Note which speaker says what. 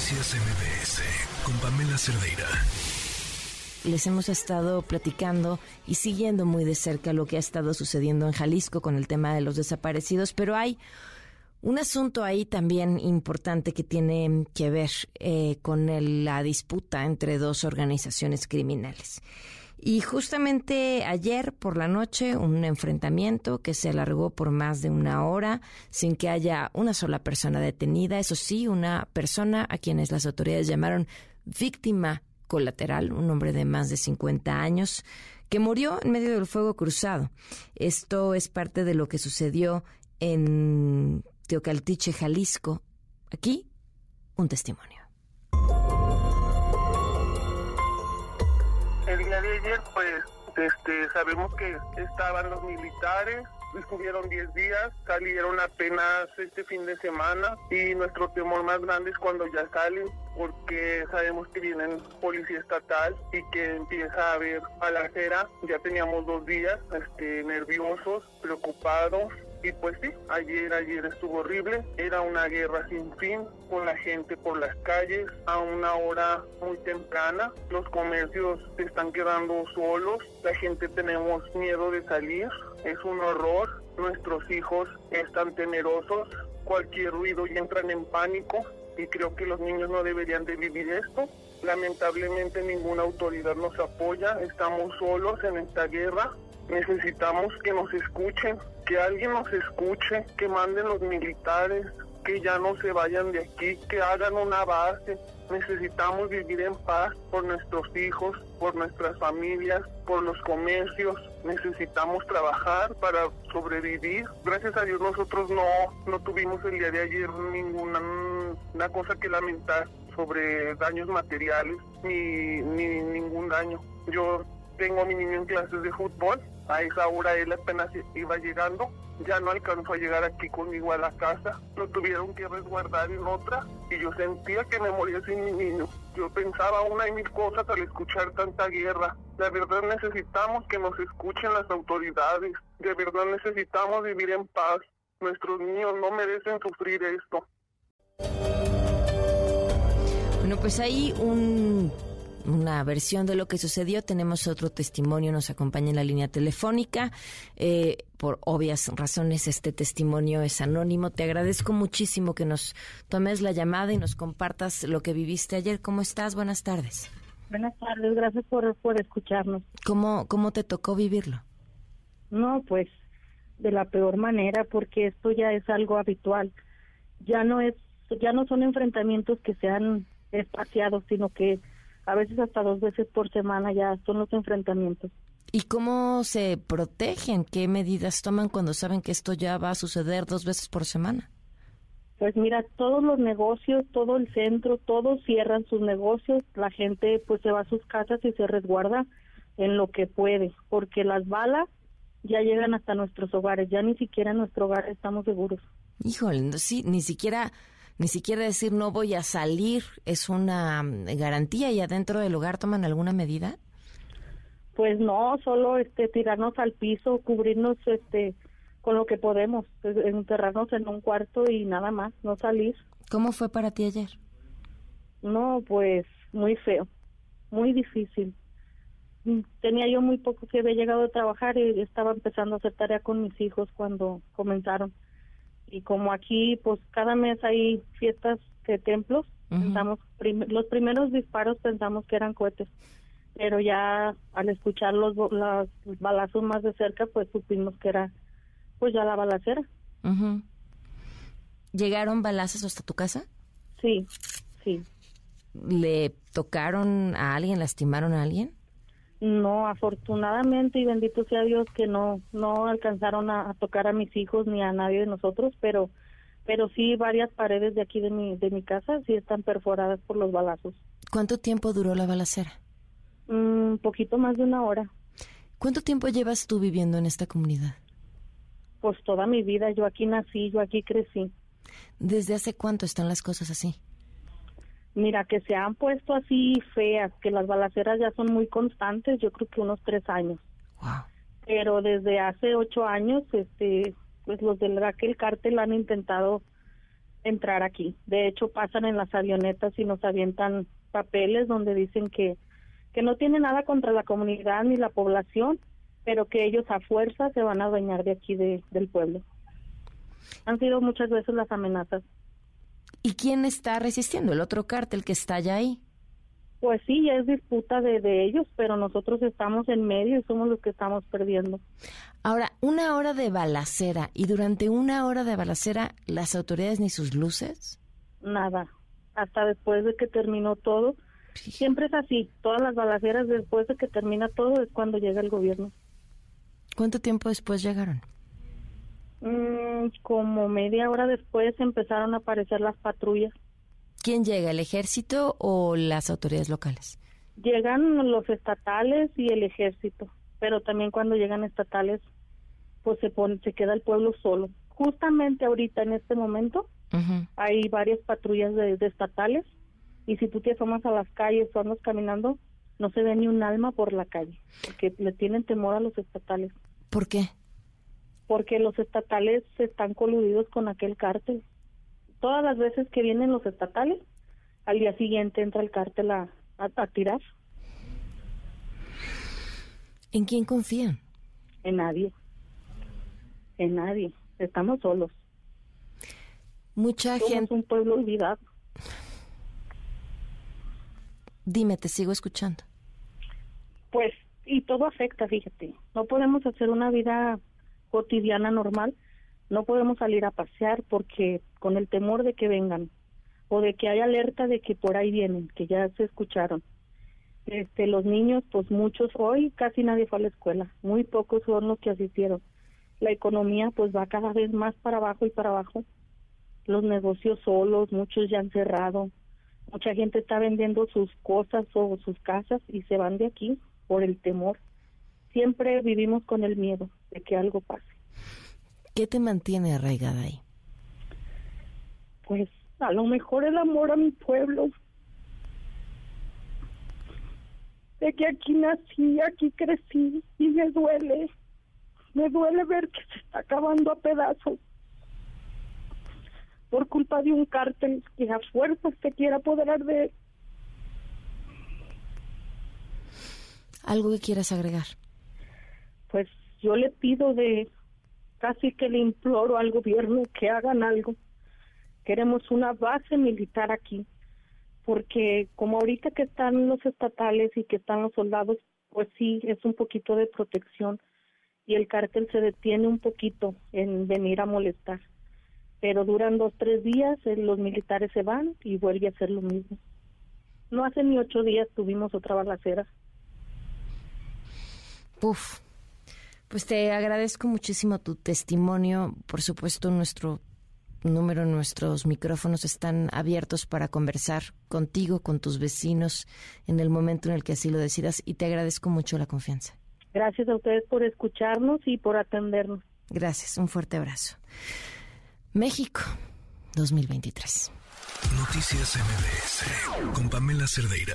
Speaker 1: Noticias MBS con Pamela Cerdeira.
Speaker 2: Les hemos estado platicando y siguiendo muy de cerca lo que ha estado sucediendo en Jalisco con el tema de los desaparecidos, pero hay un asunto ahí también importante que tiene que ver eh, con la disputa entre dos organizaciones criminales. Y justamente ayer por la noche un enfrentamiento que se alargó por más de una hora sin que haya una sola persona detenida. Eso sí, una persona a quienes las autoridades llamaron víctima colateral, un hombre de más de 50 años que murió en medio del fuego cruzado. Esto es parte de lo que sucedió en Teocaltiche, Jalisco. Aquí, un testimonio.
Speaker 3: Ayer, pues, este, sabemos que estaban los militares, estuvieron 10 días, salieron apenas este fin de semana y nuestro temor más grande es cuando ya salen porque sabemos que vienen policía estatal y que empieza a haber balacera. Ya teníamos dos días este, nerviosos, preocupados y pues sí, ayer, ayer estuvo horrible. Era una guerra sin fin, con la gente por las calles a una hora muy temprana. Los comercios se están quedando solos. La gente tenemos miedo de salir. Es un horror. Nuestros hijos están temerosos. Cualquier ruido y entran en pánico. Y creo que los niños no deberían de vivir esto. Lamentablemente ninguna autoridad nos apoya. Estamos solos en esta guerra. Necesitamos que nos escuchen, que alguien nos escuche, que manden los militares, que ya no se vayan de aquí, que hagan una base. Necesitamos vivir en paz por nuestros hijos, por nuestras familias, por los comercios. Necesitamos trabajar para sobrevivir. Gracias a Dios nosotros no, no tuvimos el día de ayer ninguna una cosa que lamentar sobre daños materiales ni, ni ningún daño. Yo tengo a mi niño en clases de fútbol a esa hora él apenas iba llegando, ya no alcanzó a llegar aquí conmigo a la casa, lo tuvieron que resguardar en otra y yo sentía que me moría sin mi niño. Yo pensaba una y mil cosas al escuchar tanta guerra. De verdad necesitamos que nos escuchen las autoridades, de verdad necesitamos vivir en paz. Nuestros niños no merecen sufrir esto.
Speaker 2: Bueno, pues hay un una versión de lo que sucedió. Tenemos otro testimonio, nos acompaña en la línea telefónica. Eh, por obvias razones, este testimonio es anónimo. Te agradezco muchísimo que nos tomes la llamada y nos compartas lo que viviste ayer. ¿Cómo estás? Buenas tardes.
Speaker 4: Buenas tardes, gracias por, por escucharnos.
Speaker 2: ¿Cómo, ¿Cómo te tocó vivirlo?
Speaker 4: No, pues de la peor manera, porque esto ya es algo habitual. Ya no es, ya no son enfrentamientos que sean espaciados, sino que a veces hasta dos veces por semana ya son los enfrentamientos.
Speaker 2: ¿Y cómo se protegen? ¿Qué medidas toman cuando saben que esto ya va a suceder dos veces por semana?
Speaker 4: Pues mira, todos los negocios, todo el centro, todos cierran sus negocios, la gente pues se va a sus casas y se resguarda en lo que puede, porque las balas ya llegan hasta nuestros hogares, ya ni siquiera en nuestro hogar estamos seguros.
Speaker 2: Híjole, sí, ni siquiera ni siquiera decir no voy a salir es una mm, garantía y adentro del hogar toman alguna medida?
Speaker 4: Pues no, solo este tirarnos al piso, cubrirnos este con lo que podemos, pues, enterrarnos en un cuarto y nada más, no salir.
Speaker 2: ¿Cómo fue para ti ayer?
Speaker 4: No, pues muy feo, muy difícil. Mm, tenía yo muy poco que había llegado a trabajar y estaba empezando a hacer tarea con mis hijos cuando comenzaron y como aquí pues cada mes hay fiestas de templos, pensamos los primeros disparos pensamos que eran cohetes, pero ya al escuchar los, balazos más de cerca pues supimos que era pues ya la balacera.
Speaker 2: ¿Llegaron balazos hasta tu casa?
Speaker 4: Sí, sí.
Speaker 2: ¿Le tocaron a alguien, lastimaron a alguien?
Speaker 4: No, afortunadamente y bendito sea Dios que no no alcanzaron a, tocar a mis hijos ni a nadie de nosotros, pero pero sí varias paredes de aquí de mi de mi casa sí están perforadas por los balazos.
Speaker 2: ¿Cuánto tiempo duró la balacera?
Speaker 4: Un mm, poquito más de una hora.
Speaker 2: ¿Cuánto tiempo llevas tú viviendo en esta comunidad?
Speaker 4: Pues toda mi vida, yo aquí nací, yo aquí crecí.
Speaker 2: ¿Desde hace cuánto están las cosas así?
Speaker 4: Mira, que se han puesto así feas, que las balaceras ya son muy constantes, yo creo que unos tres años. Pero desde hace ocho años, este, pues los del Raquel Cártel han intentado entrar aquí. De hecho, pasan en las avionetas y nos avientan papeles donde dicen que, que no tiene nada contra la comunidad ni la población, pero que ellos a fuerza se van a adueñar de aquí de, del pueblo. Han sido muchas veces las amenazas.
Speaker 2: ¿Y quién está resistiendo? ¿El otro cártel que está allá ahí?
Speaker 4: Pues sí, es disputa de, de ellos, pero nosotros estamos en medio y somos los que estamos perdiendo.
Speaker 2: Ahora, una hora de balacera y durante una hora de balacera, las autoridades ni sus luces.
Speaker 4: Nada, hasta después de que terminó todo. Siempre es así, todas las balaceras después de que termina todo es cuando llega el gobierno.
Speaker 2: ¿Cuánto tiempo después llegaron?
Speaker 4: Mm, como media hora después empezaron a aparecer las patrullas.
Speaker 2: ¿Quién llega, el ejército o las autoridades locales?
Speaker 4: Llegan los estatales y el ejército, pero también cuando llegan estatales, pues se pone, se queda el pueblo solo. Justamente ahorita en este momento hay varias patrullas de, estatales y si tú te asomas a las calles o andas caminando, no se ve ni un alma por la calle, porque le tienen temor a los estatales.
Speaker 2: ¿Por qué?
Speaker 4: Porque los estatales están coludidos con aquel cártel todas las veces que vienen los estatales, al día siguiente entra el cártel a, a, tirar.
Speaker 2: ¿En quién confían?
Speaker 4: En nadie. En nadie. Estamos solos.
Speaker 2: Mucha
Speaker 4: Somos
Speaker 2: gente.
Speaker 4: un pueblo olvidado.
Speaker 2: Dime, te sigo escuchando.
Speaker 4: Pues, y todo afecta, fíjate. No podemos hacer una vida cotidiana normal no podemos salir a pasear porque con el temor de que vengan o de que haya alerta de que por ahí vienen, que ya se escucharon. Este, los niños, pues muchos, hoy casi nadie fue a la escuela, muy pocos son los que asistieron. La economía pues va cada vez más para abajo y para abajo. Los negocios solos, muchos ya han cerrado. Mucha gente está vendiendo sus cosas o sus casas y se van de aquí por el temor. Siempre vivimos con el miedo de que algo pase.
Speaker 2: ¿Qué te mantiene arraigada ahí?
Speaker 4: Pues a lo mejor el amor a mi pueblo. De que aquí nací, aquí crecí y me duele. Me duele ver que se está acabando a pedazos por culpa de un cártel que a fuerzas se quiera apoderar de
Speaker 2: ¿Algo que quieras agregar?
Speaker 4: Pues yo le pido de casi que le imploro al gobierno que hagan algo. Queremos una base militar aquí, porque como ahorita que están los estatales y que están los soldados, pues sí, es un poquito de protección y el cártel se detiene un poquito en venir a molestar. Pero duran dos, tres días, eh, los militares se van y vuelve a hacer lo mismo. No hace ni ocho días tuvimos otra balacera.
Speaker 2: Uf, pues te agradezco muchísimo tu testimonio. Por supuesto, nuestro número, nuestros micrófonos están abiertos para conversar contigo, con tus vecinos, en el momento en el que así lo decidas. Y te agradezco mucho la confianza.
Speaker 4: Gracias a ustedes por escucharnos y por atendernos.
Speaker 2: Gracias, un fuerte abrazo. México, 2023.
Speaker 1: Noticias MBS con Pamela Cerdeira.